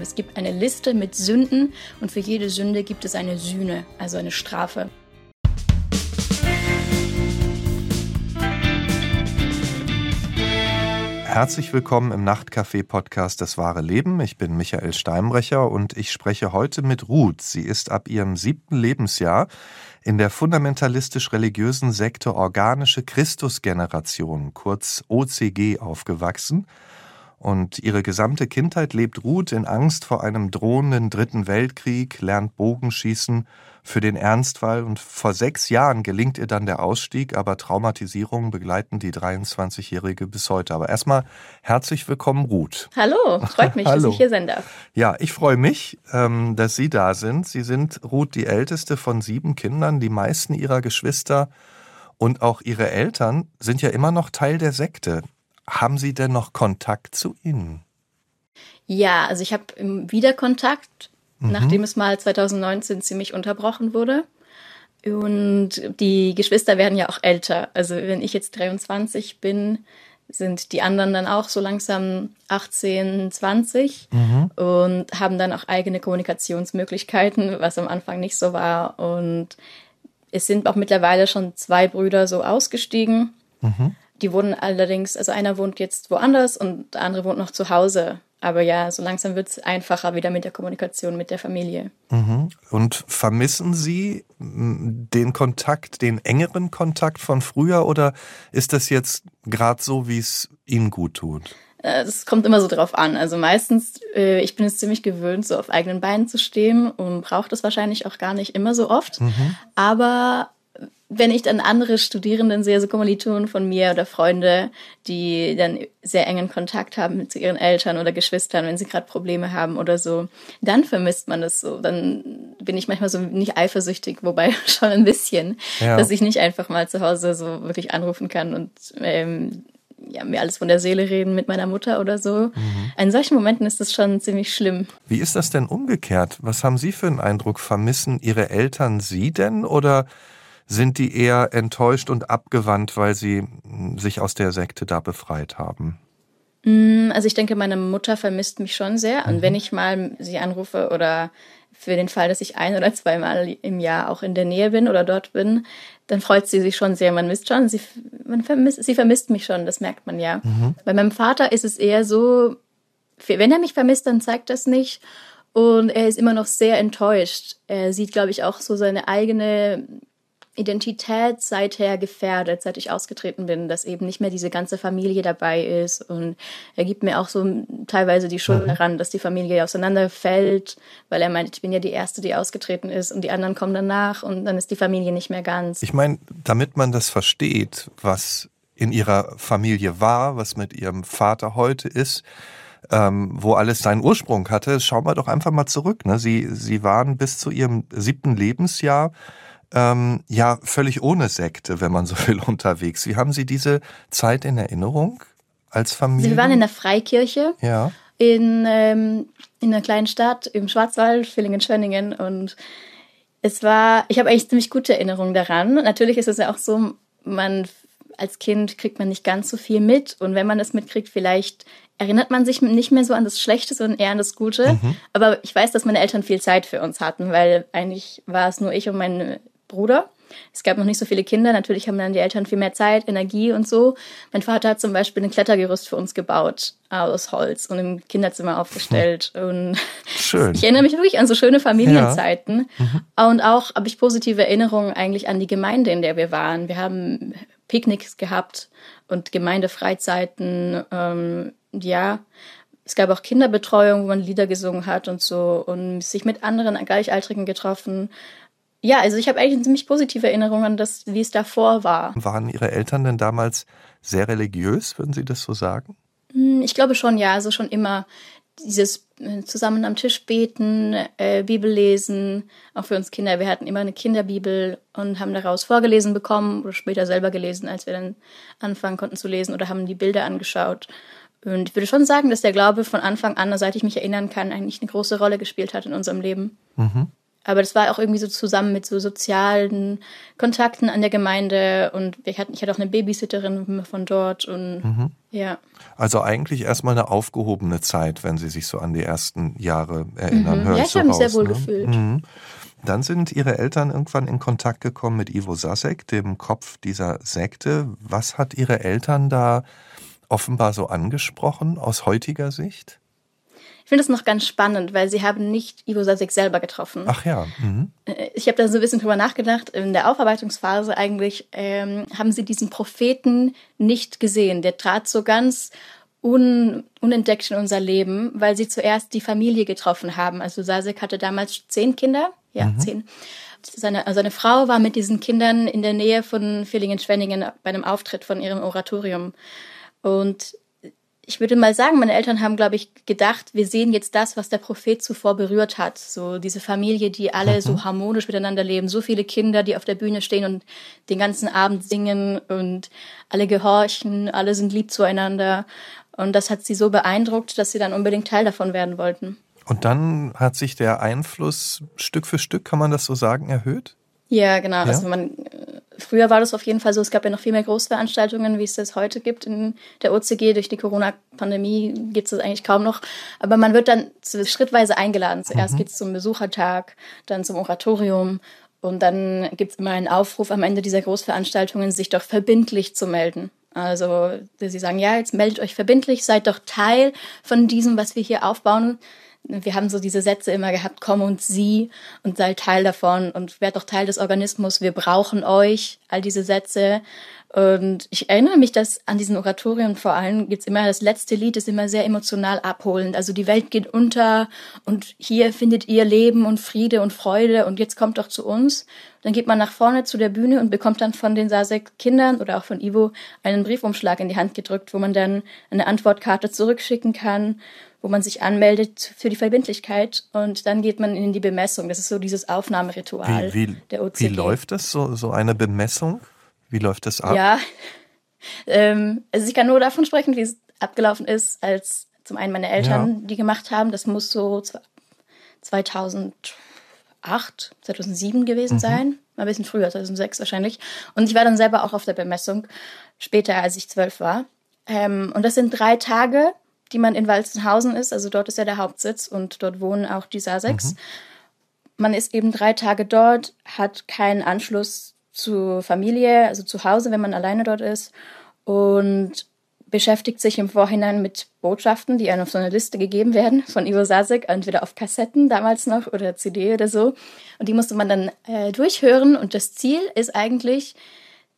Es gibt eine Liste mit Sünden und für jede Sünde gibt es eine Sühne, also eine Strafe. Herzlich willkommen im Nachtcafé-Podcast Das wahre Leben. Ich bin Michael Steinbrecher und ich spreche heute mit Ruth. Sie ist ab ihrem siebten Lebensjahr in der fundamentalistisch-religiösen Sekte Organische Christusgeneration, kurz OCG, aufgewachsen. Und ihre gesamte Kindheit lebt Ruth in Angst vor einem drohenden Dritten Weltkrieg, lernt Bogenschießen für den Ernstfall und vor sechs Jahren gelingt ihr dann der Ausstieg, aber Traumatisierungen begleiten die 23-Jährige bis heute. Aber erstmal herzlich willkommen, Ruth. Hallo, freut mich, dass ich hier sein darf. Ja, ich freue mich, ähm, dass Sie da sind. Sie sind, Ruth, die älteste von sieben Kindern. Die meisten ihrer Geschwister und auch ihre Eltern sind ja immer noch Teil der Sekte. Haben Sie denn noch Kontakt zu ihnen? Ja, also ich habe wieder Kontakt mhm. nachdem es mal 2019 ziemlich unterbrochen wurde. Und die Geschwister werden ja auch älter. Also wenn ich jetzt 23 bin, sind die anderen dann auch so langsam 18, 20 mhm. und haben dann auch eigene Kommunikationsmöglichkeiten, was am Anfang nicht so war. Und es sind auch mittlerweile schon zwei Brüder so ausgestiegen. Mhm. Die wohnen allerdings, also einer wohnt jetzt woanders und der andere wohnt noch zu Hause. Aber ja, so langsam wird es einfacher wieder mit der Kommunikation mit der Familie. Mhm. Und vermissen Sie den Kontakt, den engeren Kontakt von früher oder ist das jetzt gerade so, wie es Ihnen gut tut? Es äh, kommt immer so drauf an. Also meistens, äh, ich bin es ziemlich gewöhnt, so auf eigenen Beinen zu stehen und brauche das wahrscheinlich auch gar nicht immer so oft. Mhm. Aber wenn ich dann andere Studierenden sehe, so Kommilitonen von mir oder Freunde, die dann sehr engen Kontakt haben zu ihren Eltern oder Geschwistern, wenn sie gerade Probleme haben oder so, dann vermisst man das so. Dann bin ich manchmal so nicht eifersüchtig, wobei schon ein bisschen, ja. dass ich nicht einfach mal zu Hause so wirklich anrufen kann und ähm, ja, mir alles von der Seele reden mit meiner Mutter oder so. Mhm. In solchen Momenten ist das schon ziemlich schlimm. Wie ist das denn umgekehrt? Was haben Sie für einen Eindruck? Vermissen Ihre Eltern Sie denn oder sind die eher enttäuscht und abgewandt, weil sie hm, sich aus der Sekte da befreit haben? Mm, also ich denke, meine Mutter vermisst mich schon sehr. Und mhm. wenn ich mal sie anrufe oder für den Fall, dass ich ein oder zweimal im Jahr auch in der Nähe bin oder dort bin, dann freut sie sich schon sehr. Man misst schon, sie, man vermisst, sie vermisst mich schon, das merkt man ja. Mhm. Bei meinem Vater ist es eher so, wenn er mich vermisst, dann zeigt das nicht. Und er ist immer noch sehr enttäuscht. Er sieht, glaube ich, auch so seine eigene Identität seither gefährdet, seit ich ausgetreten bin, dass eben nicht mehr diese ganze Familie dabei ist. Und er gibt mir auch so teilweise die Schuld mhm. daran, dass die Familie auseinanderfällt, weil er meint, ich bin ja die Erste, die ausgetreten ist und die anderen kommen danach und dann ist die Familie nicht mehr ganz. Ich meine, damit man das versteht, was in ihrer Familie war, was mit ihrem Vater heute ist, ähm, wo alles seinen Ursprung hatte, schauen wir doch einfach mal zurück. Ne? Sie, sie waren bis zu ihrem siebten Lebensjahr ähm, ja völlig ohne Sekte, wenn man so will, unterwegs. Wie haben Sie diese Zeit in Erinnerung als Familie? Wir waren in der Freikirche. Ja. In, ähm, in einer kleinen Stadt im Schwarzwald, Villingen-Schwenningen. Und es war, ich habe eigentlich ziemlich gute Erinnerungen daran. Natürlich ist es ja auch so, man als Kind kriegt man nicht ganz so viel mit. Und wenn man es mitkriegt, vielleicht erinnert man sich nicht mehr so an das Schlechte, sondern eher an das Gute. Mhm. Aber ich weiß, dass meine Eltern viel Zeit für uns hatten, weil eigentlich war es nur ich und mein Bruder. Es gab noch nicht so viele Kinder. Natürlich haben dann die Eltern viel mehr Zeit, Energie und so. Mein Vater hat zum Beispiel ein Klettergerüst für uns gebaut aus Holz und im Kinderzimmer aufgestellt. Und Schön. ich erinnere mich wirklich an so schöne Familienzeiten. Ja. Mhm. Und auch habe ich positive Erinnerungen eigentlich an die Gemeinde, in der wir waren. Wir haben Picknicks gehabt und Gemeindefreizeiten. Ähm, ja, es gab auch Kinderbetreuung, wo man Lieder gesungen hat und so und sich mit anderen Gleichaltrigen getroffen. Ja, also ich habe eigentlich eine ziemlich positive Erinnerung an das, wie es davor war. Waren Ihre Eltern denn damals sehr religiös, würden Sie das so sagen? Hm, ich glaube schon, ja. Also schon immer dieses äh, zusammen am Tisch beten, äh, Bibel lesen, auch für uns Kinder. Wir hatten immer eine Kinderbibel und haben daraus vorgelesen bekommen oder später selber gelesen, als wir dann anfangen konnten zu lesen oder haben die Bilder angeschaut. Und ich würde schon sagen, dass der Glaube von Anfang an, seit ich mich erinnern kann, eigentlich eine große Rolle gespielt hat in unserem Leben. Mhm. Aber das war auch irgendwie so zusammen mit so sozialen Kontakten an der Gemeinde und ich hatte, ich hatte auch eine Babysitterin von dort und mhm. ja. Also eigentlich erstmal eine aufgehobene Zeit, wenn Sie sich so an die ersten Jahre erinnern. Mhm. Ja, ich, so habe mich sehr wohl ne? gefühlt. Mhm. Dann sind Ihre Eltern irgendwann in Kontakt gekommen mit Ivo Sasek, dem Kopf dieser Sekte. Was hat Ihre Eltern da offenbar so angesprochen aus heutiger Sicht? Ich finde das noch ganz spannend, weil sie haben nicht Ivo Sasek selber getroffen. Ach ja. Mhm. Äh, ich habe da so ein bisschen drüber nachgedacht. In der Aufarbeitungsphase eigentlich ähm, haben sie diesen Propheten nicht gesehen. Der trat so ganz un, unentdeckt in unser Leben, weil sie zuerst die Familie getroffen haben. Also Sasek hatte damals zehn Kinder. Ja, mhm. zehn. Seine, also seine Frau war mit diesen Kindern in der Nähe von Villingen-Schwenningen bei einem Auftritt von ihrem Oratorium. Und ich würde mal sagen, meine Eltern haben, glaube ich, gedacht, wir sehen jetzt das, was der Prophet zuvor berührt hat. So diese Familie, die alle mhm. so harmonisch miteinander leben, so viele Kinder, die auf der Bühne stehen und den ganzen Abend singen und alle gehorchen, alle sind lieb zueinander. Und das hat sie so beeindruckt, dass sie dann unbedingt Teil davon werden wollten. Und dann hat sich der Einfluss Stück für Stück, kann man das so sagen, erhöht? Ja, genau. Ja? Also man, früher war das auf jeden Fall so, es gab ja noch viel mehr Großveranstaltungen, wie es das heute gibt in der OCG. Durch die Corona-Pandemie gibt es das eigentlich kaum noch. Aber man wird dann schrittweise eingeladen. Zuerst mhm. geht es zum Besuchertag, dann zum Oratorium und dann gibt es immer einen Aufruf am Ende dieser Großveranstaltungen, sich doch verbindlich zu melden. Also sie sagen, ja, jetzt meldet euch verbindlich, seid doch Teil von diesem, was wir hier aufbauen wir haben so diese Sätze immer gehabt, komm und sieh und sei Teil davon und werd doch Teil des Organismus, wir brauchen euch, all diese Sätze. Und ich erinnere mich, dass an diesen Oratorien vor allem gibt's immer, das letzte Lied ist immer sehr emotional abholend. Also die Welt geht unter und hier findet ihr Leben und Friede und Freude und jetzt kommt doch zu uns. Dann geht man nach vorne zu der Bühne und bekommt dann von den Sasek-Kindern oder auch von Ivo einen Briefumschlag in die Hand gedrückt, wo man dann eine Antwortkarte zurückschicken kann wo man sich anmeldet für die Verbindlichkeit und dann geht man in die Bemessung. Das ist so dieses Aufnahmeritual wie, wie, der OCG. Wie läuft das, so, so eine Bemessung? Wie läuft das ab? Ja, ähm, also ich kann nur davon sprechen, wie es abgelaufen ist, als zum einen meine Eltern ja. die gemacht haben. Das muss so 2008, 2007 gewesen mhm. sein. Ein bisschen früher, 2006 wahrscheinlich. Und ich war dann selber auch auf der Bemessung, später als ich zwölf war. Ähm, und das sind drei Tage, die man in Walzenhausen ist. Also dort ist ja der Hauptsitz und dort wohnen auch die Saseks. Mhm. Man ist eben drei Tage dort, hat keinen Anschluss zur Familie, also zu Hause, wenn man alleine dort ist und beschäftigt sich im Vorhinein mit Botschaften, die einem auf so eine Liste gegeben werden von Ivo Sasek, entweder auf Kassetten damals noch oder CD oder so. Und die musste man dann äh, durchhören. Und das Ziel ist eigentlich,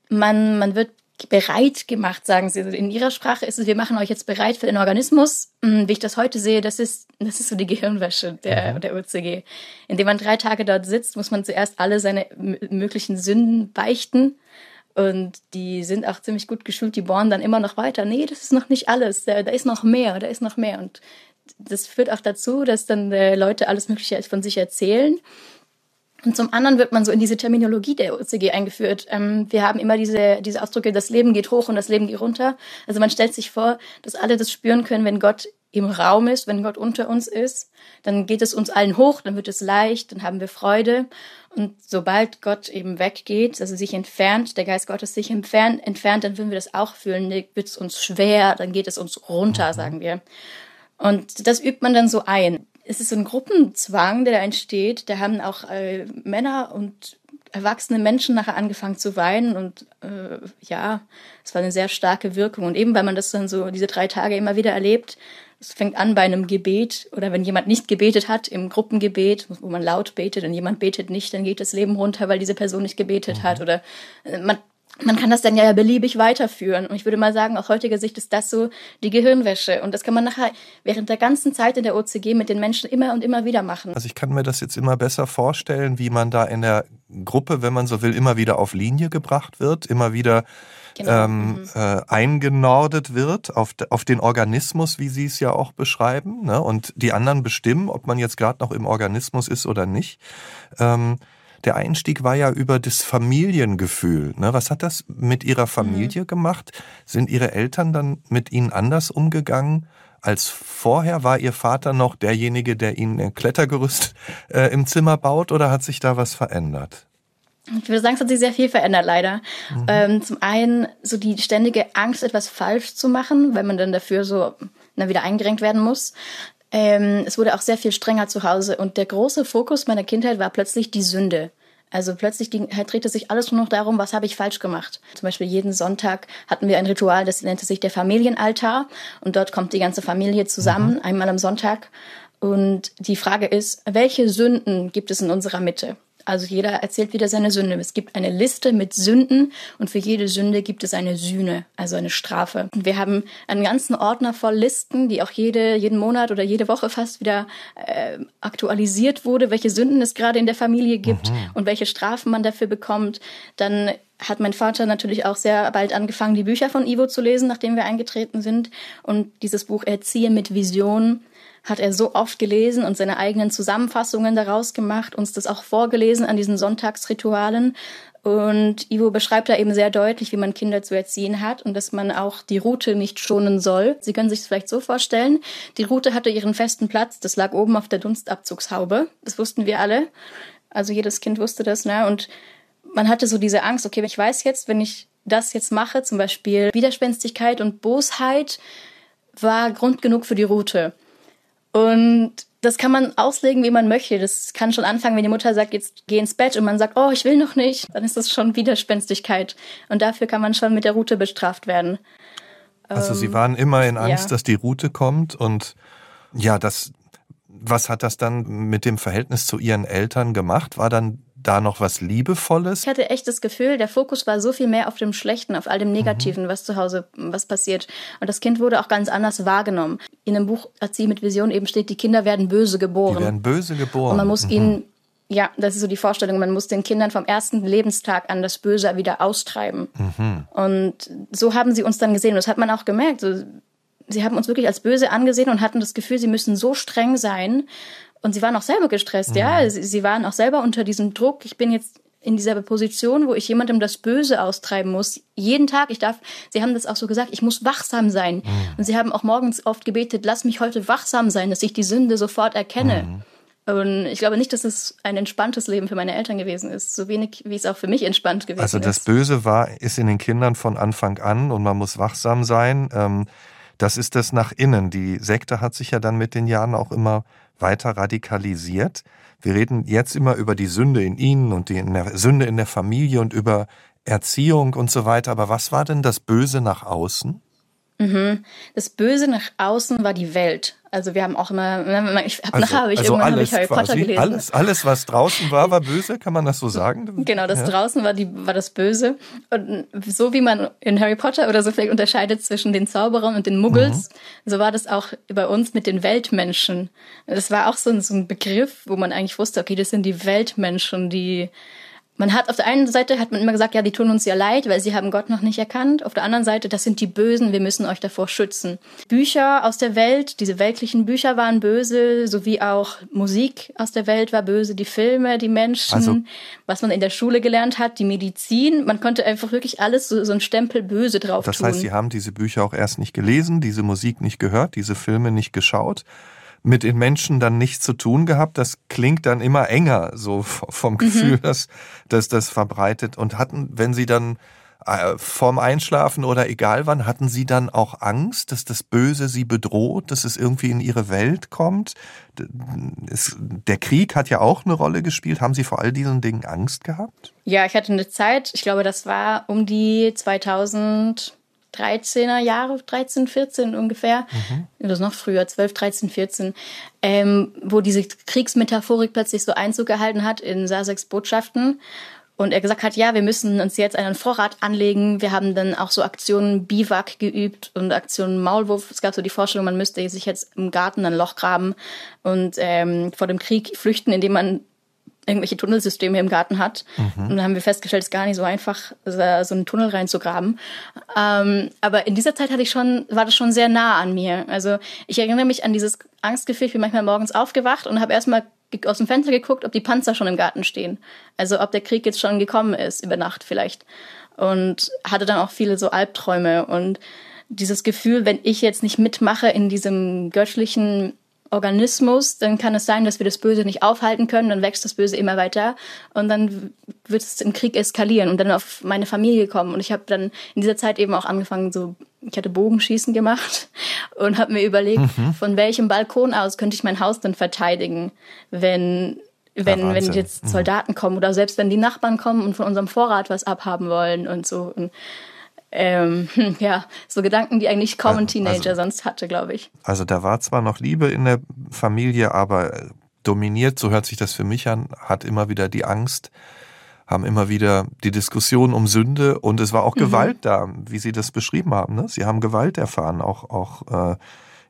man, man wird bereit gemacht, sagen sie. In ihrer Sprache ist es, wir machen euch jetzt bereit für den Organismus. Hm, wie ich das heute sehe, das ist, das ist so die Gehirnwäsche der, mhm. der UCG. Indem man drei Tage dort sitzt, muss man zuerst alle seine möglichen Sünden beichten. Und die sind auch ziemlich gut geschult, die bohren dann immer noch weiter. Nee, das ist noch nicht alles. Da, da ist noch mehr, da ist noch mehr. Und das führt auch dazu, dass dann äh, Leute alles Mögliche von sich erzählen. Und zum anderen wird man so in diese Terminologie der OCG eingeführt. Ähm, wir haben immer diese, diese Ausdrücke, das Leben geht hoch und das Leben geht runter. Also man stellt sich vor, dass alle das spüren können, wenn Gott im Raum ist, wenn Gott unter uns ist, dann geht es uns allen hoch, dann wird es leicht, dann haben wir Freude. Und sobald Gott eben weggeht, also sich entfernt, der Geist Gottes sich entfernt, entfernt dann würden wir das auch fühlen, dann wird es uns schwer, dann geht es uns runter, mhm. sagen wir. Und das übt man dann so ein es ist so ein Gruppenzwang, der da entsteht. Da haben auch äh, Männer und erwachsene Menschen nachher angefangen zu weinen und äh, ja, es war eine sehr starke Wirkung. Und eben weil man das dann so diese drei Tage immer wieder erlebt, es fängt an bei einem Gebet oder wenn jemand nicht gebetet hat, im Gruppengebet, wo man laut betet und jemand betet nicht, dann geht das Leben runter, weil diese Person nicht gebetet mhm. hat. Oder äh, man man kann das dann ja beliebig weiterführen. Und ich würde mal sagen, aus heutiger Sicht ist das so die Gehirnwäsche. Und das kann man nachher während der ganzen Zeit in der OCG mit den Menschen immer und immer wieder machen. Also ich kann mir das jetzt immer besser vorstellen, wie man da in der Gruppe, wenn man so will, immer wieder auf Linie gebracht wird, immer wieder genau. ähm, mhm. äh, eingenordet wird auf, auf den Organismus, wie Sie es ja auch beschreiben. Ne? Und die anderen bestimmen, ob man jetzt gerade noch im Organismus ist oder nicht. Ähm, der Einstieg war ja über das Familiengefühl. Ne? Was hat das mit Ihrer Familie mhm. gemacht? Sind Ihre Eltern dann mit Ihnen anders umgegangen als vorher? War Ihr Vater noch derjenige, der Ihnen ein Klettergerüst äh, im Zimmer baut oder hat sich da was verändert? Ich würde sagen, es hat sich sehr viel verändert, leider. Mhm. Ähm, zum einen so die ständige Angst, etwas falsch zu machen, weil man dann dafür so na, wieder eingerenkt werden muss. Ähm, es wurde auch sehr viel strenger zu Hause und der große Fokus meiner Kindheit war plötzlich die Sünde. Also plötzlich halt drehte sich alles nur noch darum, was habe ich falsch gemacht. Zum Beispiel jeden Sonntag hatten wir ein Ritual, das nannte sich der Familienaltar. Und dort kommt die ganze Familie zusammen, mhm. einmal am Sonntag. Und die Frage ist, welche Sünden gibt es in unserer Mitte? Also jeder erzählt wieder seine Sünde. Es gibt eine Liste mit Sünden und für jede Sünde gibt es eine Sühne, also eine Strafe. Und wir haben einen ganzen Ordner voll Listen, die auch jede, jeden Monat oder jede Woche fast wieder äh, aktualisiert wurde, welche Sünden es gerade in der Familie gibt mhm. und welche Strafen man dafür bekommt. Dann hat mein Vater natürlich auch sehr bald angefangen, die Bücher von Ivo zu lesen, nachdem wir eingetreten sind. Und dieses Buch Erziehe mit Vision hat er so oft gelesen und seine eigenen Zusammenfassungen daraus gemacht, uns das auch vorgelesen an diesen Sonntagsritualen. Und Ivo beschreibt da eben sehr deutlich, wie man Kinder zu erziehen hat und dass man auch die Route nicht schonen soll. Sie können sich es vielleicht so vorstellen. Die Route hatte ihren festen Platz. Das lag oben auf der Dunstabzugshaube. Das wussten wir alle. Also jedes Kind wusste das, ne? Und man hatte so diese Angst, okay, ich weiß jetzt, wenn ich das jetzt mache, zum Beispiel Widerspenstigkeit und Bosheit, war Grund genug für die Route. Und das kann man auslegen, wie man möchte. Das kann schon anfangen, wenn die Mutter sagt, jetzt geh ins Bett und man sagt, oh, ich will noch nicht. Dann ist das schon Widerspenstigkeit. Und dafür kann man schon mit der Route bestraft werden. Also Sie ähm, waren immer in Angst, ja. dass die Route kommt und ja, das, was hat das dann mit dem Verhältnis zu Ihren Eltern gemacht? War dann da noch was Liebevolles? Ich hatte echt das Gefühl, der Fokus war so viel mehr auf dem Schlechten, auf all dem Negativen, mhm. was zu Hause was passiert. Und das Kind wurde auch ganz anders wahrgenommen. In dem Buch Erzieh mit Vision eben steht, die Kinder werden böse geboren. Die werden böse geboren. Und man muss mhm. ihnen ja, das ist so die Vorstellung. Man muss den Kindern vom ersten Lebenstag an das Böse wieder austreiben. Mhm. Und so haben sie uns dann gesehen. Und das hat man auch gemerkt. So, sie haben uns wirklich als böse angesehen und hatten das Gefühl, sie müssen so streng sein. Und sie waren auch selber gestresst, mhm. ja. Sie, sie waren auch selber unter diesem Druck. Ich bin jetzt in dieser Position, wo ich jemandem das Böse austreiben muss. Jeden Tag, ich darf, sie haben das auch so gesagt, ich muss wachsam sein. Mhm. Und sie haben auch morgens oft gebetet, lass mich heute wachsam sein, dass ich die Sünde sofort erkenne. Mhm. Und ich glaube nicht, dass es ein entspanntes Leben für meine Eltern gewesen ist. So wenig, wie es auch für mich entspannt gewesen ist. Also das Böse war, ist in den Kindern von Anfang an und man muss wachsam sein. Ähm, das ist das nach innen. Die Sekte hat sich ja dann mit den Jahren auch immer weiter radikalisiert. Wir reden jetzt immer über die Sünde in ihnen und die in der Sünde in der Familie und über Erziehung und so weiter. Aber was war denn das Böse nach außen? Mhm. Das Böse nach außen war die Welt. Also wir haben auch immer, ich hab, also, nachher habe ich also irgendwann alles, ich Harry Potter gelesen. Alles, alles, was draußen war, war böse, kann man das so sagen? Genau, das ja. draußen war, die, war das Böse. Und so wie man in Harry Potter oder so vielleicht unterscheidet zwischen den Zauberern und den Muggels, mhm. so war das auch bei uns mit den Weltmenschen. Das war auch so ein, so ein Begriff, wo man eigentlich wusste, okay, das sind die Weltmenschen, die man hat auf der einen Seite hat man immer gesagt, ja, die tun uns ja leid, weil sie haben Gott noch nicht erkannt. Auf der anderen Seite, das sind die Bösen, wir müssen euch davor schützen. Bücher aus der Welt, diese weltlichen Bücher waren böse, sowie auch Musik aus der Welt war böse, die Filme, die Menschen, also, was man in der Schule gelernt hat, die Medizin. Man konnte einfach wirklich alles so, so ein Stempel böse drauf das tun. Das heißt, Sie haben diese Bücher auch erst nicht gelesen, diese Musik nicht gehört, diese Filme nicht geschaut mit den Menschen dann nichts zu tun gehabt. Das klingt dann immer enger, so vom Gefühl, mhm. dass, dass das verbreitet. Und hatten, wenn Sie dann äh, vorm Einschlafen oder egal wann, hatten Sie dann auch Angst, dass das Böse Sie bedroht, dass es irgendwie in Ihre Welt kommt? Es, der Krieg hat ja auch eine Rolle gespielt. Haben Sie vor all diesen Dingen Angst gehabt? Ja, ich hatte eine Zeit, ich glaube, das war um die 2000 13er Jahre, 13, 14 ungefähr, mhm. das noch früher, 12, 13, 14, ähm, wo diese Kriegsmetaphorik plötzlich so Einzug gehalten hat in Saseks Botschaften. Und er gesagt hat, ja, wir müssen uns jetzt einen Vorrat anlegen. Wir haben dann auch so Aktionen Biwak geübt und Aktionen Maulwurf. Es gab so die Vorstellung, man müsste sich jetzt im Garten ein Loch graben und ähm, vor dem Krieg flüchten, indem man irgendwelche Tunnelsysteme im Garten hat. Mhm. Und dann haben wir festgestellt, es ist gar nicht so einfach, so einen Tunnel reinzugraben. Ähm, aber in dieser Zeit hatte ich schon, war das schon sehr nah an mir. Also ich erinnere mich an dieses Angstgefühl. Ich bin manchmal morgens aufgewacht und habe erstmal aus dem Fenster geguckt, ob die Panzer schon im Garten stehen. Also ob der Krieg jetzt schon gekommen ist, über Nacht vielleicht. Und hatte dann auch viele so Albträume und dieses Gefühl, wenn ich jetzt nicht mitmache in diesem göttlichen Organismus, dann kann es sein, dass wir das Böse nicht aufhalten können, dann wächst das Böse immer weiter und dann wird es im Krieg eskalieren und dann auf meine Familie kommen. Und ich habe dann in dieser Zeit eben auch angefangen, so, ich hatte Bogenschießen gemacht und habe mir überlegt, mhm. von welchem Balkon aus könnte ich mein Haus dann verteidigen, wenn wenn, ja, wenn jetzt mhm. Soldaten kommen oder selbst wenn die Nachbarn kommen und von unserem Vorrat was abhaben wollen und so. Und ähm, ja, so Gedanken, die eigentlich kaum ein Teenager also, sonst hatte, glaube ich. Also da war zwar noch Liebe in der Familie, aber dominiert, so hört sich das für mich an, hat immer wieder die Angst, haben immer wieder die Diskussion um Sünde und es war auch mhm. Gewalt da, wie Sie das beschrieben haben. Ne? Sie haben Gewalt erfahren, auch, auch äh,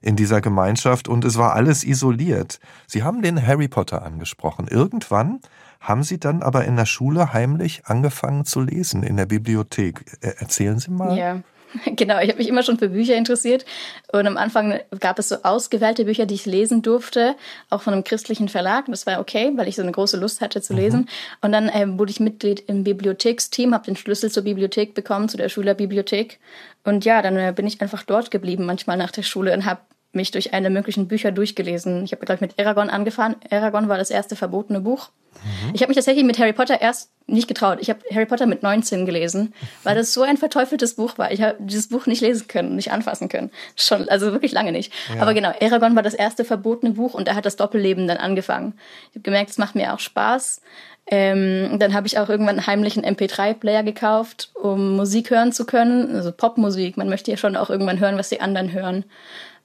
in dieser Gemeinschaft und es war alles isoliert. Sie haben den Harry Potter angesprochen. Irgendwann haben Sie dann aber in der Schule heimlich angefangen zu lesen in der Bibliothek. Erzählen Sie mal. Ja. Genau, ich habe mich immer schon für Bücher interessiert und am Anfang gab es so ausgewählte Bücher, die ich lesen durfte, auch von einem christlichen Verlag. Das war okay, weil ich so eine große Lust hatte zu lesen. Mhm. Und dann äh, wurde ich Mitglied im Bibliotheksteam, habe den Schlüssel zur Bibliothek bekommen, zu der Schülerbibliothek. Und ja, dann äh, bin ich einfach dort geblieben, manchmal nach der Schule und habe mich durch eine möglichen Bücher durchgelesen. Ich habe, glaube ich, mit Aragon angefangen. Aragon war das erste verbotene Buch. Mhm. Ich habe mich tatsächlich mit Harry Potter erst nicht getraut. Ich habe Harry Potter mit 19 gelesen, weil das so ein verteufeltes Buch war. Ich habe dieses Buch nicht lesen können, nicht anfassen können. Schon, also wirklich lange nicht. Ja. Aber genau, Aragon war das erste verbotene Buch und er hat das Doppelleben dann angefangen. Ich habe gemerkt, es macht mir auch Spaß. Ähm, dann habe ich auch irgendwann einen heimlichen MP3-Player gekauft, um Musik hören zu können. Also Popmusik. Man möchte ja schon auch irgendwann hören, was die anderen hören.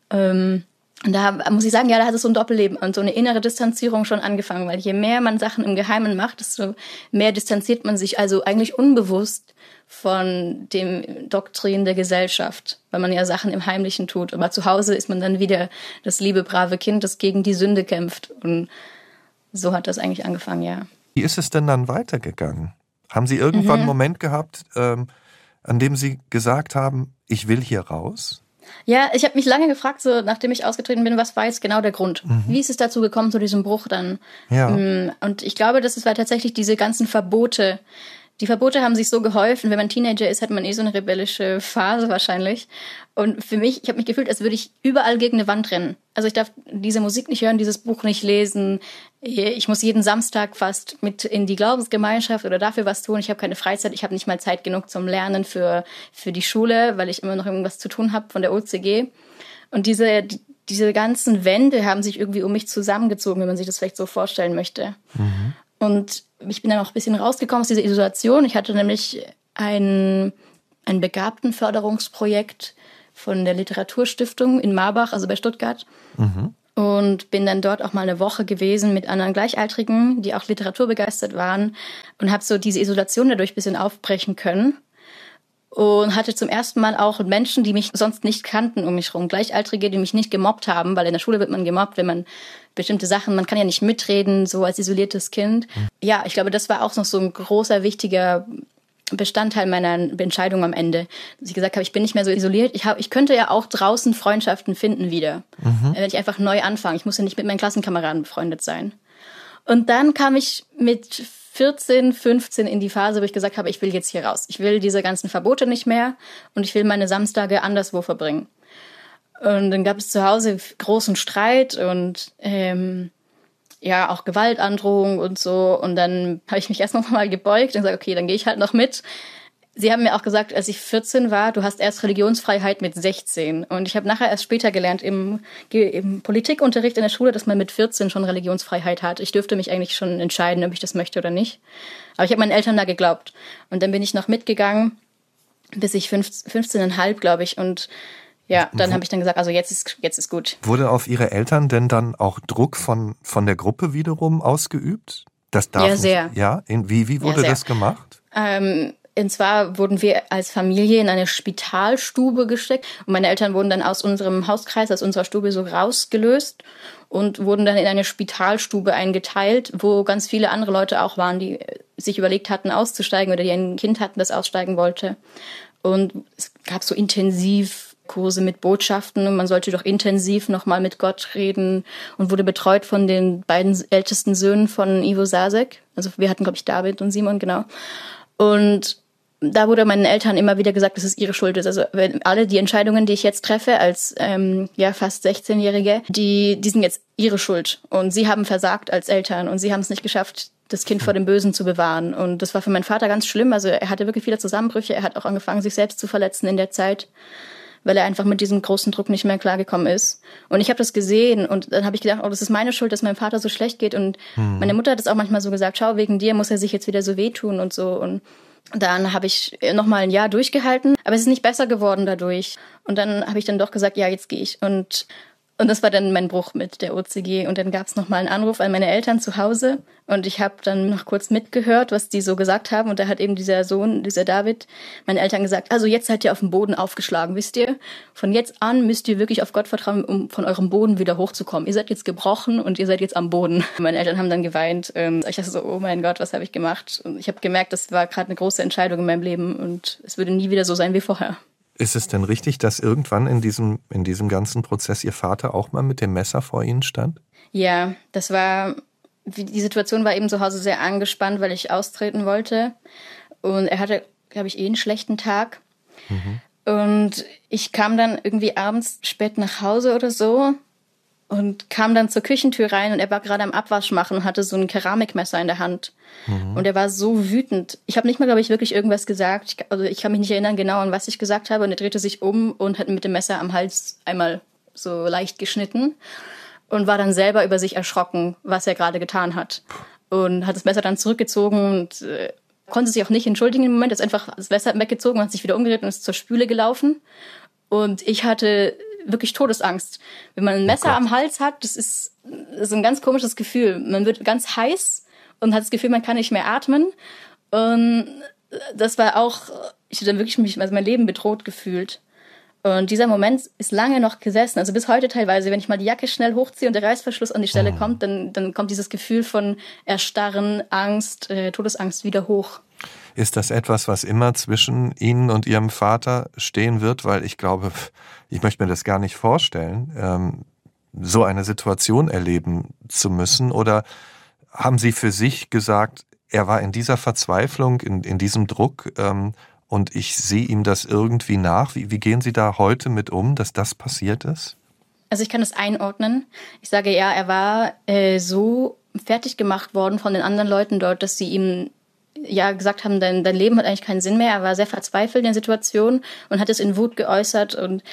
Ähm, und da muss ich sagen, ja, da hat es so ein Doppelleben und so eine innere Distanzierung schon angefangen, weil je mehr man Sachen im Geheimen macht, desto mehr distanziert man sich also eigentlich unbewusst von dem Doktrin der Gesellschaft, weil man ja Sachen im Heimlichen tut. Aber zu Hause ist man dann wieder das liebe, brave Kind, das gegen die Sünde kämpft. Und so hat das eigentlich angefangen, ja. Wie ist es denn dann weitergegangen? Haben Sie irgendwann mhm. einen Moment gehabt, ähm, an dem Sie gesagt haben, ich will hier raus? Ja, ich habe mich lange gefragt, so nachdem ich ausgetreten bin, was war jetzt genau der Grund? Mhm. Wie ist es dazu gekommen, zu diesem Bruch dann? Ja. Mm, und ich glaube, das ist weil tatsächlich diese ganzen Verbote, die Verbote haben sich so geholfen. Wenn man Teenager ist, hat man eh so eine rebellische Phase wahrscheinlich. Und für mich, ich habe mich gefühlt, als würde ich überall gegen eine Wand rennen. Also ich darf diese Musik nicht hören, dieses Buch nicht lesen. Ich muss jeden Samstag fast mit in die Glaubensgemeinschaft oder dafür was tun. Ich habe keine Freizeit. Ich habe nicht mal Zeit genug zum Lernen für, für die Schule, weil ich immer noch irgendwas zu tun habe von der OCG. Und diese, diese ganzen Wände haben sich irgendwie um mich zusammengezogen, wenn man sich das vielleicht so vorstellen möchte. Mhm. Und ich bin dann auch ein bisschen rausgekommen aus dieser Isolation. Ich hatte nämlich ein, ein Begabtenförderungsprojekt von der Literaturstiftung in Marbach, also bei Stuttgart. Mhm. Und bin dann dort auch mal eine Woche gewesen mit anderen Gleichaltrigen, die auch literaturbegeistert waren und habe so diese Isolation dadurch ein bisschen aufbrechen können und hatte zum ersten Mal auch Menschen, die mich sonst nicht kannten um mich herum, Gleichaltrige, die mich nicht gemobbt haben, weil in der Schule wird man gemobbt, wenn man bestimmte Sachen, man kann ja nicht mitreden, so als isoliertes Kind. Ja, ich glaube, das war auch noch so ein großer, wichtiger Bestandteil meiner Entscheidung am Ende. Dass ich gesagt habe, ich bin nicht mehr so isoliert. Ich, hab, ich könnte ja auch draußen Freundschaften finden wieder, mhm. wenn ich einfach neu anfange. Ich muss ja nicht mit meinen Klassenkameraden befreundet sein. Und dann kam ich mit 14, 15 in die Phase, wo ich gesagt habe, ich will jetzt hier raus. Ich will diese ganzen Verbote nicht mehr und ich will meine Samstage anderswo verbringen. Und dann gab es zu Hause großen Streit und ähm, ja auch Gewaltandrohung und so. Und dann habe ich mich erst noch mal gebeugt und gesagt, okay, dann gehe ich halt noch mit. Sie haben mir auch gesagt, als ich 14 war, du hast erst Religionsfreiheit mit 16. Und ich habe nachher erst später gelernt im, im, Politikunterricht in der Schule, dass man mit 14 schon Religionsfreiheit hat. Ich dürfte mich eigentlich schon entscheiden, ob ich das möchte oder nicht. Aber ich habe meinen Eltern da geglaubt. Und dann bin ich noch mitgegangen, bis ich 15,5, glaube ich. Und ja, dann habe ich dann gesagt, also jetzt ist, jetzt ist gut. Wurde auf Ihre Eltern denn dann auch Druck von, von der Gruppe wiederum ausgeübt? Das darf ja, sehr. Ja, in, wie, wie wurde ja, das gemacht? Ähm, und zwar wurden wir als Familie in eine Spitalstube gesteckt und meine Eltern wurden dann aus unserem Hauskreis, aus unserer Stube so rausgelöst und wurden dann in eine Spitalstube eingeteilt, wo ganz viele andere Leute auch waren, die sich überlegt hatten, auszusteigen oder die ein Kind hatten, das aussteigen wollte. Und es gab so intensiv Kurse mit Botschaften und man sollte doch intensiv nochmal mit Gott reden und wurde betreut von den beiden ältesten Söhnen von Ivo Sasek. Also wir hatten, glaube ich, David und Simon, genau. Und da wurde meinen Eltern immer wieder gesagt, dass es ihre Schuld ist. Also wenn alle die Entscheidungen, die ich jetzt treffe als ähm, ja fast 16-Jährige, die, die sind jetzt ihre Schuld. Und sie haben versagt als Eltern und sie haben es nicht geschafft, das Kind vor dem Bösen zu bewahren. Und das war für meinen Vater ganz schlimm. Also er hatte wirklich viele Zusammenbrüche. Er hat auch angefangen, sich selbst zu verletzen in der Zeit, weil er einfach mit diesem großen Druck nicht mehr klargekommen ist. Und ich habe das gesehen und dann habe ich gedacht, oh, das ist meine Schuld, dass meinem Vater so schlecht geht. Und hm. meine Mutter hat es auch manchmal so gesagt, schau, wegen dir muss er sich jetzt wieder so wehtun und so. Und dann habe ich noch mal ein Jahr durchgehalten, aber es ist nicht besser geworden dadurch. Und dann habe ich dann doch gesagt, ja, jetzt gehe ich. Und und das war dann mein Bruch mit der OCG. Und dann gab es nochmal einen Anruf an meine Eltern zu Hause. Und ich habe dann noch kurz mitgehört, was die so gesagt haben. Und da hat eben dieser Sohn, dieser David, meinen Eltern gesagt, also jetzt seid ihr auf dem Boden aufgeschlagen, wisst ihr? Von jetzt an müsst ihr wirklich auf Gott vertrauen, um von eurem Boden wieder hochzukommen. Ihr seid jetzt gebrochen und ihr seid jetzt am Boden. Meine Eltern haben dann geweint. Ähm, ich dachte so, oh mein Gott, was habe ich gemacht? Und ich habe gemerkt, das war gerade eine große Entscheidung in meinem Leben. Und es würde nie wieder so sein wie vorher. Ist es denn richtig, dass irgendwann in diesem, in diesem ganzen Prozess Ihr Vater auch mal mit dem Messer vor Ihnen stand? Ja, das war, die Situation war eben zu Hause sehr angespannt, weil ich austreten wollte. Und er hatte, glaube ich, eh einen schlechten Tag. Mhm. Und ich kam dann irgendwie abends spät nach Hause oder so und kam dann zur Küchentür rein und er war gerade am Abwasch machen, hatte so ein Keramikmesser in der Hand. Mhm. Und er war so wütend. Ich habe nicht mal, glaube ich, wirklich irgendwas gesagt. Ich, also ich kann mich nicht erinnern genau an was ich gesagt habe. Und er drehte sich um und hat mit dem Messer am Hals einmal so leicht geschnitten und war dann selber über sich erschrocken, was er gerade getan hat. Und hat das Messer dann zurückgezogen und äh, konnte sich auch nicht entschuldigen im Moment. Er ist einfach das Messer weggezogen, hat sich wieder umgedreht und ist zur Spüle gelaufen. Und ich hatte wirklich Todesangst. Wenn man ein oh Messer oh am Hals hat, das ist so ein ganz komisches Gefühl. Man wird ganz heiß und hat das Gefühl, man kann nicht mehr atmen. Und das war auch, ich habe dann wirklich mich, also mein Leben bedroht gefühlt. Und dieser Moment ist lange noch gesessen. Also bis heute teilweise, wenn ich mal die Jacke schnell hochziehe und der Reißverschluss an die Stelle oh. kommt, dann, dann kommt dieses Gefühl von Erstarren, Angst, äh, Todesangst wieder hoch. Ist das etwas, was immer zwischen Ihnen und Ihrem Vater stehen wird? Weil ich glaube, ich möchte mir das gar nicht vorstellen, ähm, so eine Situation erleben zu müssen. Oder haben Sie für sich gesagt, er war in dieser Verzweiflung, in, in diesem Druck ähm, und ich sehe ihm das irgendwie nach? Wie, wie gehen Sie da heute mit um, dass das passiert ist? Also ich kann das einordnen. Ich sage ja, er war äh, so fertig gemacht worden von den anderen Leuten dort, dass sie ihm ja gesagt haben, dein, dein Leben hat eigentlich keinen Sinn mehr. Er war sehr verzweifelt in der Situation und hat es in Wut geäußert und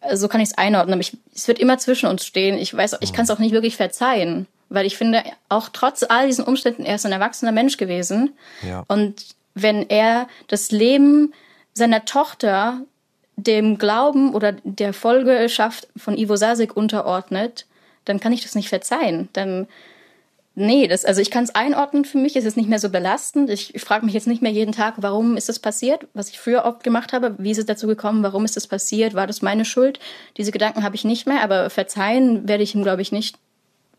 äh, so kann ich es einordnen. Aber ich, es wird immer zwischen uns stehen. Ich weiß, ich kann es auch nicht wirklich verzeihen, weil ich finde, auch trotz all diesen Umständen, er ist ein erwachsener Mensch gewesen. Ja. Und wenn er das Leben seiner Tochter dem Glauben oder der Folgeschaft von Ivo Sasek unterordnet, dann kann ich das nicht verzeihen. Dann Nee, das, also ich kann es einordnen für mich. Es ist nicht mehr so belastend. Ich, ich frage mich jetzt nicht mehr jeden Tag, warum ist das passiert, was ich früher oft gemacht habe. Wie ist es dazu gekommen? Warum ist das passiert? War das meine Schuld? Diese Gedanken habe ich nicht mehr, aber verzeihen werde ich ihm, glaube ich, nicht,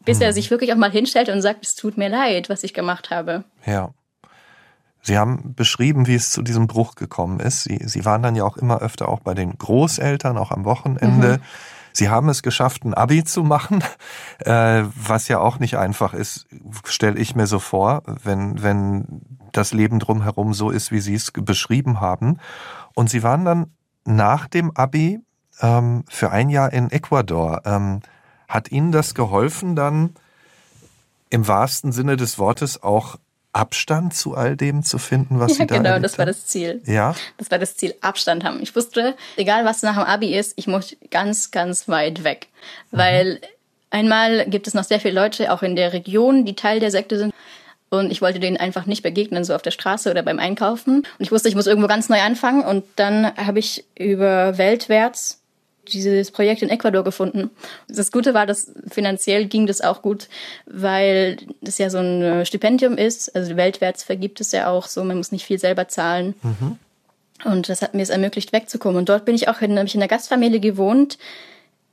bis hm. er sich wirklich auch mal hinstellt und sagt, es tut mir leid, was ich gemacht habe. Ja. Sie haben beschrieben, wie es zu diesem Bruch gekommen ist. Sie, Sie waren dann ja auch immer öfter auch bei den Großeltern, auch am Wochenende. Mhm. Sie haben es geschafft, ein Abi zu machen, äh, was ja auch nicht einfach ist, stelle ich mir so vor, wenn, wenn das Leben drumherum so ist, wie Sie es beschrieben haben. Und Sie waren dann nach dem Abi ähm, für ein Jahr in Ecuador. Ähm, hat Ihnen das geholfen, dann im wahrsten Sinne des Wortes auch Abstand zu all dem zu finden, was ja, Sie da genau, das war das Ziel. Ja. Das war das Ziel, Abstand haben. Ich wusste, egal was nach dem Abi ist, ich muss ganz, ganz weit weg. Mhm. Weil einmal gibt es noch sehr viele Leute, auch in der Region, die Teil der Sekte sind. Und ich wollte denen einfach nicht begegnen, so auf der Straße oder beim Einkaufen. Und ich wusste, ich muss irgendwo ganz neu anfangen. Und dann habe ich über Weltwärts dieses Projekt in Ecuador gefunden. Das Gute war, dass finanziell ging das auch gut, weil das ja so ein Stipendium ist. Also weltwärts vergibt es ja auch so, man muss nicht viel selber zahlen. Mhm. Und das hat mir es ermöglicht, wegzukommen. Und dort bin ich auch in, ich in einer Gastfamilie gewohnt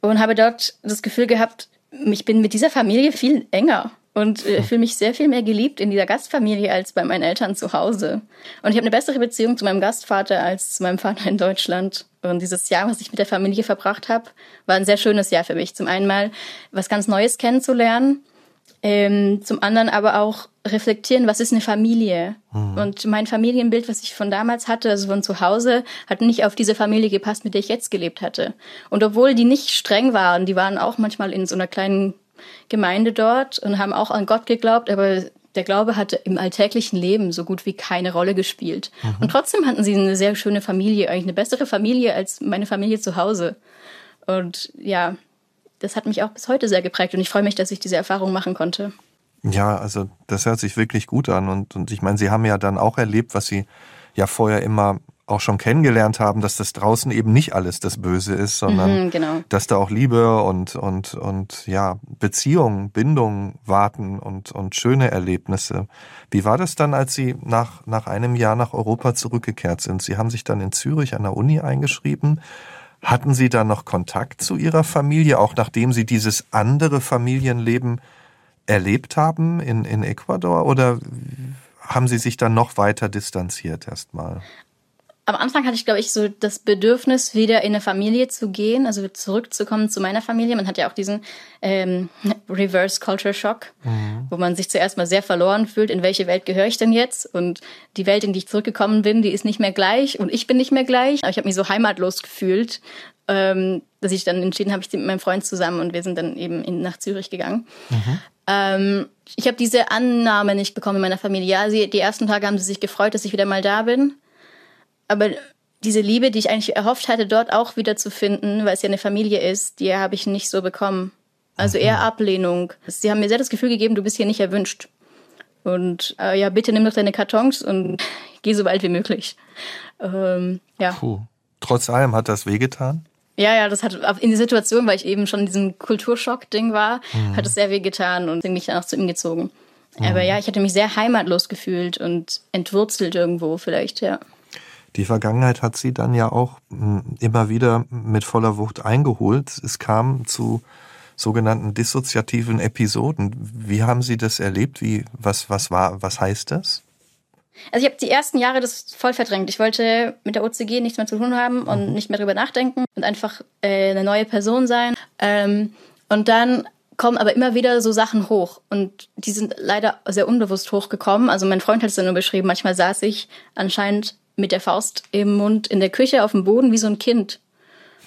und habe dort das Gefühl gehabt, ich bin mit dieser Familie viel enger und äh, fühle mich sehr viel mehr geliebt in dieser Gastfamilie als bei meinen Eltern zu Hause. Und ich habe eine bessere Beziehung zu meinem Gastvater als zu meinem Vater in Deutschland. Und dieses Jahr, was ich mit der Familie verbracht habe, war ein sehr schönes Jahr für mich. Zum einen mal was ganz Neues kennenzulernen, ähm, zum anderen aber auch reflektieren, was ist eine Familie? Mhm. Und mein Familienbild, was ich von damals hatte, also von zu Hause, hat nicht auf diese Familie gepasst, mit der ich jetzt gelebt hatte. Und obwohl die nicht streng waren, die waren auch manchmal in so einer kleinen Gemeinde dort und haben auch an Gott geglaubt, aber der Glaube hatte im alltäglichen Leben so gut wie keine Rolle gespielt. Mhm. Und trotzdem hatten sie eine sehr schöne Familie, eigentlich eine bessere Familie als meine Familie zu Hause. Und ja, das hat mich auch bis heute sehr geprägt und ich freue mich, dass ich diese Erfahrung machen konnte. Ja, also das hört sich wirklich gut an. Und, und ich meine, Sie haben ja dann auch erlebt, was Sie ja vorher immer auch schon kennengelernt haben, dass das draußen eben nicht alles das Böse ist, sondern mhm, genau. dass da auch Liebe und, und, und ja, Beziehungen, Bindungen warten und, und schöne Erlebnisse. Wie war das dann, als Sie nach, nach einem Jahr nach Europa zurückgekehrt sind? Sie haben sich dann in Zürich an der Uni eingeschrieben. Hatten Sie da noch Kontakt zu Ihrer Familie, auch nachdem Sie dieses andere Familienleben erlebt haben in, in Ecuador? Oder haben Sie sich dann noch weiter distanziert erstmal? Am Anfang hatte ich, glaube ich, so das Bedürfnis, wieder in eine Familie zu gehen, also zurückzukommen zu meiner Familie. Man hat ja auch diesen ähm, Reverse Culture Shock, mhm. wo man sich zuerst mal sehr verloren fühlt, in welche Welt gehöre ich denn jetzt? Und die Welt, in die ich zurückgekommen bin, die ist nicht mehr gleich und ich bin nicht mehr gleich. Aber ich habe mich so heimatlos gefühlt, ähm, dass ich dann entschieden habe, ich ziehe mit meinem Freund zusammen und wir sind dann eben in, nach Zürich gegangen. Mhm. Ähm, ich habe diese Annahme nicht bekommen in meiner Familie. Ja, sie, die ersten Tage haben sie sich gefreut, dass ich wieder mal da bin aber diese Liebe, die ich eigentlich erhofft hatte, dort auch wieder zu finden, weil es ja eine Familie ist, die habe ich nicht so bekommen. Also eher Ablehnung. Sie haben mir sehr das Gefühl gegeben, du bist hier nicht erwünscht. Und äh, ja, bitte nimm doch deine Kartons und geh so bald wie möglich. Ähm, ja. Puh. Trotz allem hat das wehgetan? Ja, ja, das hat in die Situation, weil ich eben schon in diesem Kulturschock-Ding war, mhm. hat es sehr wehgetan und bin mich dann auch zu ihm gezogen. Mhm. Aber ja, ich hatte mich sehr heimatlos gefühlt und entwurzelt irgendwo vielleicht, ja. Die Vergangenheit hat sie dann ja auch hm, immer wieder mit voller Wucht eingeholt. Es kam zu sogenannten dissoziativen Episoden. Wie haben Sie das erlebt? Wie, was, was war, was heißt das? Also ich habe die ersten Jahre das voll verdrängt. Ich wollte mit der OCG nichts mehr zu tun haben und mhm. nicht mehr drüber nachdenken und einfach äh, eine neue Person sein. Ähm, und dann kommen aber immer wieder so Sachen hoch und die sind leider sehr unbewusst hochgekommen. Also mein Freund hat es dann nur beschrieben, manchmal saß ich anscheinend mit der Faust im Mund in der Küche auf dem Boden wie so ein Kind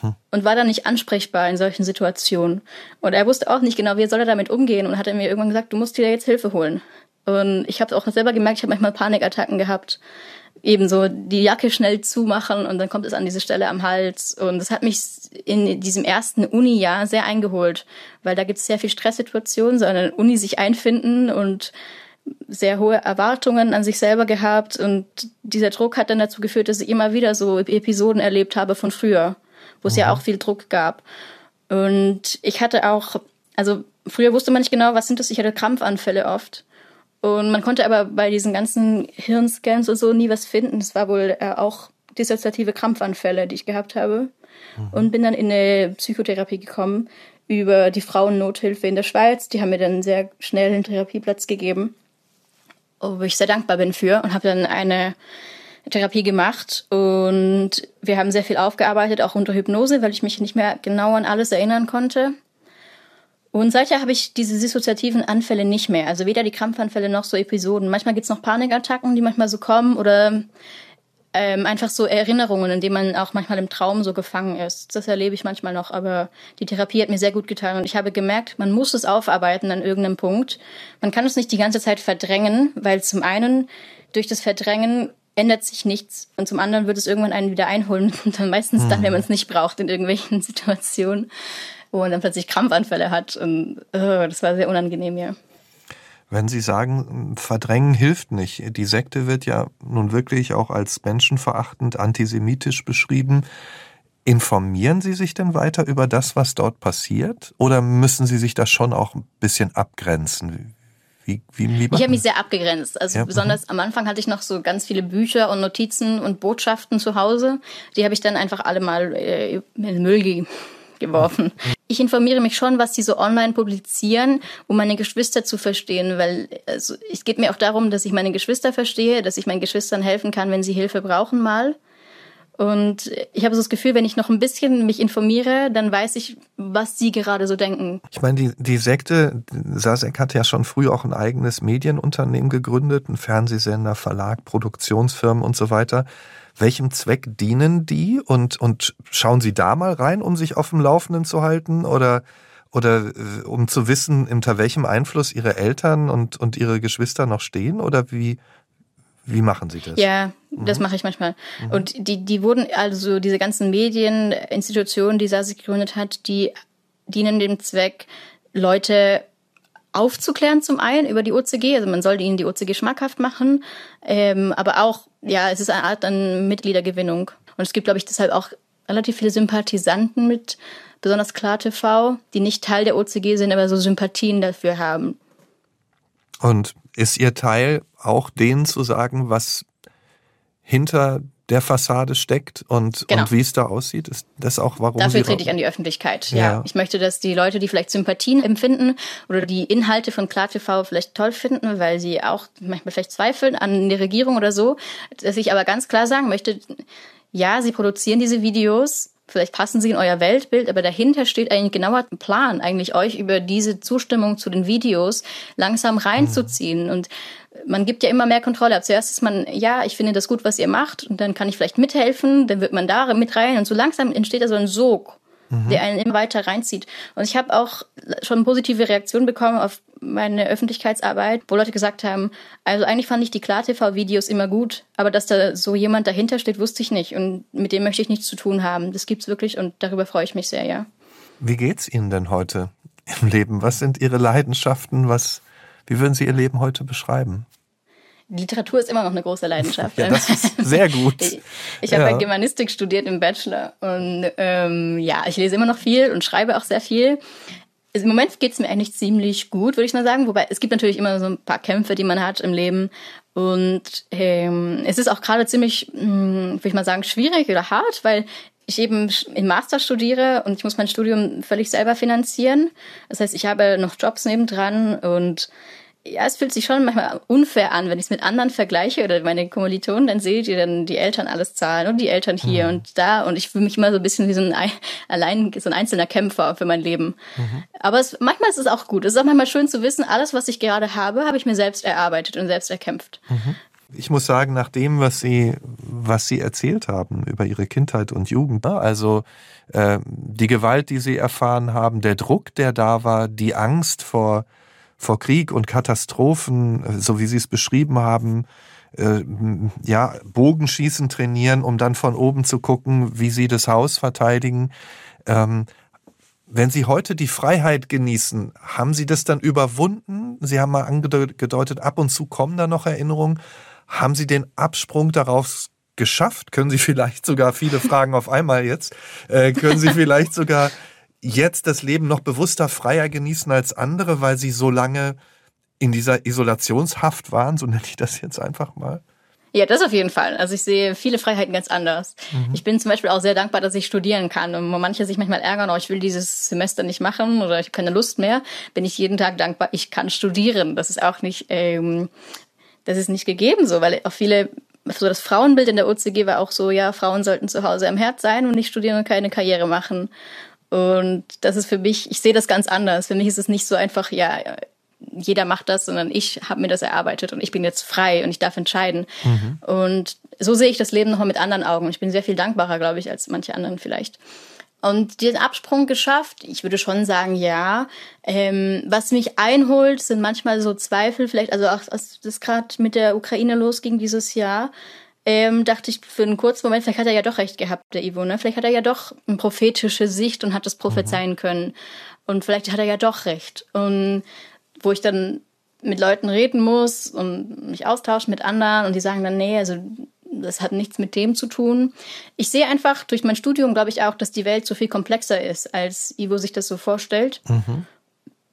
hm. und war dann nicht ansprechbar in solchen Situationen. Und er wusste auch nicht genau, wie soll er damit umgehen und hat mir irgendwann gesagt, du musst dir jetzt Hilfe holen. Und ich habe auch selber gemerkt, ich habe manchmal Panikattacken gehabt. Ebenso die Jacke schnell zumachen und dann kommt es an diese Stelle am Hals. Und das hat mich in diesem ersten Uni-Jahr sehr eingeholt, weil da gibt es sehr viel Stresssituationen, so an der Uni sich einfinden und sehr hohe Erwartungen an sich selber gehabt und dieser Druck hat dann dazu geführt, dass ich immer wieder so Episoden erlebt habe von früher, wo es mhm. ja auch viel Druck gab. Und ich hatte auch, also früher wusste man nicht genau, was sind das, ich hatte Krampfanfälle oft. Und man konnte aber bei diesen ganzen Hirnscans und so nie was finden. Es war wohl äh, auch dissoziative Krampfanfälle, die ich gehabt habe. Mhm. Und bin dann in eine Psychotherapie gekommen über die Frauennothilfe in der Schweiz. Die haben mir dann sehr schnell einen Therapieplatz gegeben wo ich sehr dankbar bin für und habe dann eine Therapie gemacht und wir haben sehr viel aufgearbeitet, auch unter Hypnose, weil ich mich nicht mehr genau an alles erinnern konnte. Und seither habe ich diese dissoziativen Anfälle nicht mehr. Also weder die Krampfanfälle noch so Episoden. Manchmal gibt's noch Panikattacken, die manchmal so kommen oder ähm, einfach so Erinnerungen, in denen man auch manchmal im Traum so gefangen ist. Das erlebe ich manchmal noch, aber die Therapie hat mir sehr gut getan und ich habe gemerkt, man muss es aufarbeiten an irgendeinem Punkt. Man kann es nicht die ganze Zeit verdrängen, weil zum einen durch das Verdrängen ändert sich nichts und zum anderen wird es irgendwann einen wieder einholen und dann meistens dann, wenn man es nicht braucht in irgendwelchen Situationen, wo man dann plötzlich Krampfanfälle hat und oh, das war sehr unangenehm, ja. Wenn Sie sagen, verdrängen hilft nicht. Die Sekte wird ja nun wirklich auch als menschenverachtend, antisemitisch beschrieben. Informieren Sie sich denn weiter über das, was dort passiert? Oder müssen Sie sich da schon auch ein bisschen abgrenzen? Wie, wie, wie ich habe mich sehr abgegrenzt. Also ja. besonders am Anfang hatte ich noch so ganz viele Bücher und Notizen und Botschaften zu Hause. Die habe ich dann einfach alle mal äh, in den Müll geworfen. Ich informiere mich schon, was die so online publizieren, um meine Geschwister zu verstehen, weil also, es geht mir auch darum, dass ich meine Geschwister verstehe, dass ich meinen Geschwistern helfen kann, wenn sie Hilfe brauchen mal. Und ich habe so das Gefühl, wenn ich noch ein bisschen mich informiere, dann weiß ich, was sie gerade so denken. Ich meine, die, die Sekte, Sasek hat ja schon früh auch ein eigenes Medienunternehmen gegründet, ein Fernsehsender, Verlag, Produktionsfirmen und so weiter. Welchem Zweck dienen die? Und, und schauen Sie da mal rein, um sich auf dem Laufenden zu halten? Oder, oder äh, um zu wissen, unter welchem Einfluss Ihre Eltern und, und Ihre Geschwister noch stehen? Oder wie, wie machen Sie das? Ja, das mhm. mache ich manchmal. Mhm. Und die, die wurden, also diese ganzen Medieninstitutionen, die Sasi gegründet hat, die dienen dem Zweck, Leute aufzuklären zum einen über die OCG, also man soll ihnen die OCG schmackhaft machen, ähm, aber auch, ja, es ist eine Art an Mitgliedergewinnung. Und es gibt, glaube ich, deshalb auch relativ viele Sympathisanten mit besonders Klar TV, die nicht Teil der OCG sind, aber so Sympathien dafür haben. Und ist Ihr Teil auch denen zu sagen, was hinter der Fassade steckt und, genau. und wie es da aussieht? Ist das auch warum? Dafür trete ich an die Öffentlichkeit. Ja. ja. Ich möchte, dass die Leute, die vielleicht Sympathien empfinden oder die Inhalte von KlarTV vielleicht toll finden, weil sie auch manchmal vielleicht zweifeln an der Regierung oder so, dass ich aber ganz klar sagen möchte, ja, sie produzieren diese Videos, vielleicht passen sie in euer Weltbild, aber dahinter steht ein genauer Plan, eigentlich euch über diese Zustimmung zu den Videos langsam reinzuziehen. Mhm. Und man gibt ja immer mehr Kontrolle ab. Zuerst ist man, ja, ich finde das gut, was ihr macht, und dann kann ich vielleicht mithelfen, dann wird man da mit rein und so langsam entsteht da so ein Sog, mhm. der einen immer weiter reinzieht. Und ich habe auch schon positive Reaktionen bekommen auf meine Öffentlichkeitsarbeit, wo Leute gesagt haben, also eigentlich fand ich die Klar-TV-Videos immer gut, aber dass da so jemand dahinter steht, wusste ich nicht und mit dem möchte ich nichts zu tun haben. Das gibt's wirklich und darüber freue ich mich sehr, ja. Wie geht's Ihnen denn heute im Leben? Was sind Ihre Leidenschaften? Was wie würden Sie Ihr Leben heute beschreiben? Literatur ist immer noch eine große Leidenschaft. ja, das ist sehr gut. ich ich habe ja. Germanistik studiert im Bachelor und ähm, ja, ich lese immer noch viel und schreibe auch sehr viel. Im Moment geht es mir eigentlich ziemlich gut, würde ich mal sagen. Wobei es gibt natürlich immer so ein paar Kämpfe, die man hat im Leben. Und ähm, es ist auch gerade ziemlich, hm, würde ich mal sagen, schwierig oder hart, weil ich eben im Master studiere und ich muss mein Studium völlig selber finanzieren. Das heißt, ich habe noch Jobs nebendran und ja, es fühlt sich schon manchmal unfair an, wenn ich es mit anderen vergleiche oder meine Kommilitonen, dann sehe ich, die dann die Eltern alles zahlen und die Eltern hier mhm. und da und ich fühle mich immer so ein bisschen wie so ein allein so ein einzelner Kämpfer für mein Leben. Mhm. Aber es, manchmal ist es auch gut. Es ist auch manchmal schön zu wissen, alles, was ich gerade habe, habe ich mir selbst erarbeitet und selbst erkämpft. Mhm. Ich muss sagen, nach dem, was Sie, was Sie erzählt haben über Ihre Kindheit und Jugend, ne, also äh, die Gewalt, die Sie erfahren haben, der Druck, der da war, die Angst vor vor Krieg und Katastrophen, äh, so wie Sie es beschrieben haben, äh, ja, Bogenschießen trainieren, um dann von oben zu gucken, wie Sie das Haus verteidigen. Ähm, wenn Sie heute die Freiheit genießen, haben Sie das dann überwunden? Sie haben mal angedeutet, ab und zu kommen da noch Erinnerungen. Haben Sie den Absprung darauf geschafft? Können Sie vielleicht sogar viele Fragen auf einmal jetzt? Äh, können Sie vielleicht sogar jetzt das Leben noch bewusster, freier genießen als andere, weil sie so lange in dieser Isolationshaft waren, so nenne ich das jetzt einfach mal? Ja, das auf jeden Fall. Also ich sehe viele Freiheiten ganz anders. Mhm. Ich bin zum Beispiel auch sehr dankbar, dass ich studieren kann. Und wo manche sich manchmal ärgern, oh, ich will dieses Semester nicht machen oder ich habe keine Lust mehr, bin ich jeden Tag dankbar, ich kann studieren. Das ist auch nicht, ähm, das ist nicht gegeben so, weil auch viele so das Frauenbild in der OCG war auch so, ja, Frauen sollten zu Hause am Herd sein und nicht studieren und keine Karriere machen. Und das ist für mich, ich sehe das ganz anders. Für mich ist es nicht so einfach, ja, jeder macht das, sondern ich habe mir das erarbeitet und ich bin jetzt frei und ich darf entscheiden. Mhm. Und so sehe ich das Leben nochmal mit anderen Augen. Ich bin sehr viel dankbarer, glaube ich, als manche anderen vielleicht. Und den Absprung geschafft, ich würde schon sagen, ja. Ähm, was mich einholt, sind manchmal so Zweifel, vielleicht, also auch als das gerade mit der Ukraine losging dieses Jahr, ähm, dachte ich für einen kurzen Moment, vielleicht hat er ja doch recht gehabt, der Ivo, ne? Vielleicht hat er ja doch eine prophetische Sicht und hat das prophezeien mhm. können. Und vielleicht hat er ja doch recht. Und wo ich dann mit Leuten reden muss und mich austauschen mit anderen und die sagen dann, nee, also das hat nichts mit dem zu tun. Ich sehe einfach durch mein Studium, glaube ich auch, dass die Welt so viel komplexer ist, als Ivo sich das so vorstellt. Mhm.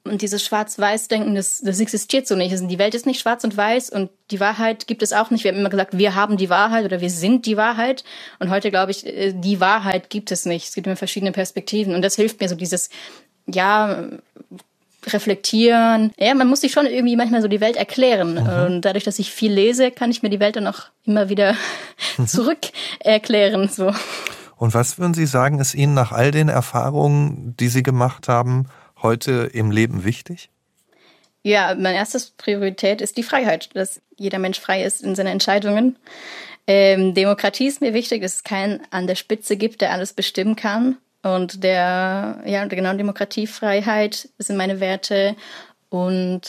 Und dieses Schwarz-Weiß-Denken, das, das existiert so nicht. Also die Welt ist nicht schwarz und weiß und die Wahrheit gibt es auch nicht. Wir haben immer gesagt, wir haben die Wahrheit oder wir sind die Wahrheit. Und heute glaube ich, äh, die Wahrheit gibt es nicht. Es gibt immer verschiedene Perspektiven. Und das hilft mir so dieses, ja, reflektieren. Ja, man muss sich schon irgendwie manchmal so die Welt erklären. Mhm. Und dadurch, dass ich viel lese, kann ich mir die Welt dann auch immer wieder zurück erklären. So. Und was würden Sie sagen, ist Ihnen nach all den Erfahrungen, die Sie gemacht haben, heute im Leben wichtig? Ja, meine erste Priorität ist die Freiheit, dass jeder Mensch frei ist in seinen Entscheidungen. Ähm, Demokratie ist mir wichtig, dass es keinen an der Spitze gibt, der alles bestimmen kann. Und der, ja, genau, Demokratiefreiheit sind meine Werte und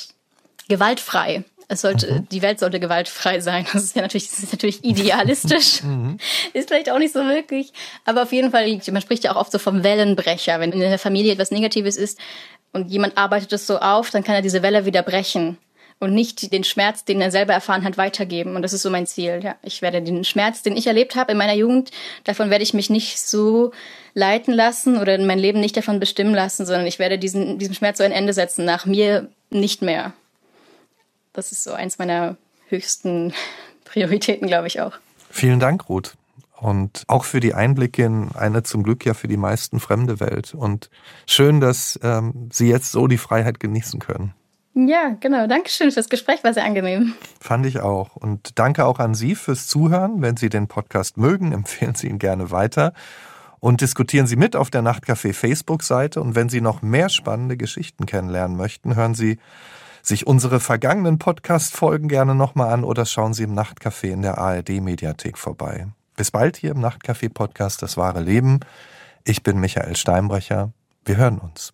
gewaltfrei. Es sollte, mhm. die Welt sollte gewaltfrei sein. Das ist ja natürlich, das ist natürlich idealistisch. mhm. Ist vielleicht auch nicht so wirklich. Aber auf jeden Fall, man spricht ja auch oft so vom Wellenbrecher. Wenn in der Familie etwas Negatives ist und jemand arbeitet es so auf, dann kann er diese Welle wieder brechen und nicht den Schmerz, den er selber erfahren hat, weitergeben. Und das ist so mein Ziel. Ja, ich werde den Schmerz, den ich erlebt habe in meiner Jugend, davon werde ich mich nicht so leiten lassen oder mein Leben nicht davon bestimmen lassen, sondern ich werde diesen, diesem Schmerz so ein Ende setzen. Nach mir nicht mehr. Das ist so eins meiner höchsten Prioritäten, glaube ich auch. Vielen Dank, Ruth. Und auch für die Einblicke in eine zum Glück ja für die meisten fremde Welt. Und schön, dass ähm, Sie jetzt so die Freiheit genießen können. Ja, genau. Dankeschön fürs Gespräch, war sehr angenehm. Fand ich auch. Und danke auch an Sie fürs Zuhören. Wenn Sie den Podcast mögen, empfehlen Sie ihn gerne weiter. Und diskutieren Sie mit auf der Nachtcafé Facebook-Seite. Und wenn Sie noch mehr spannende Geschichten kennenlernen möchten, hören Sie sich unsere vergangenen Podcast-Folgen gerne nochmal an oder schauen Sie im Nachtcafé in der ARD-Mediathek vorbei. Bis bald hier im Nachtcafé-Podcast Das wahre Leben. Ich bin Michael Steinbrecher. Wir hören uns.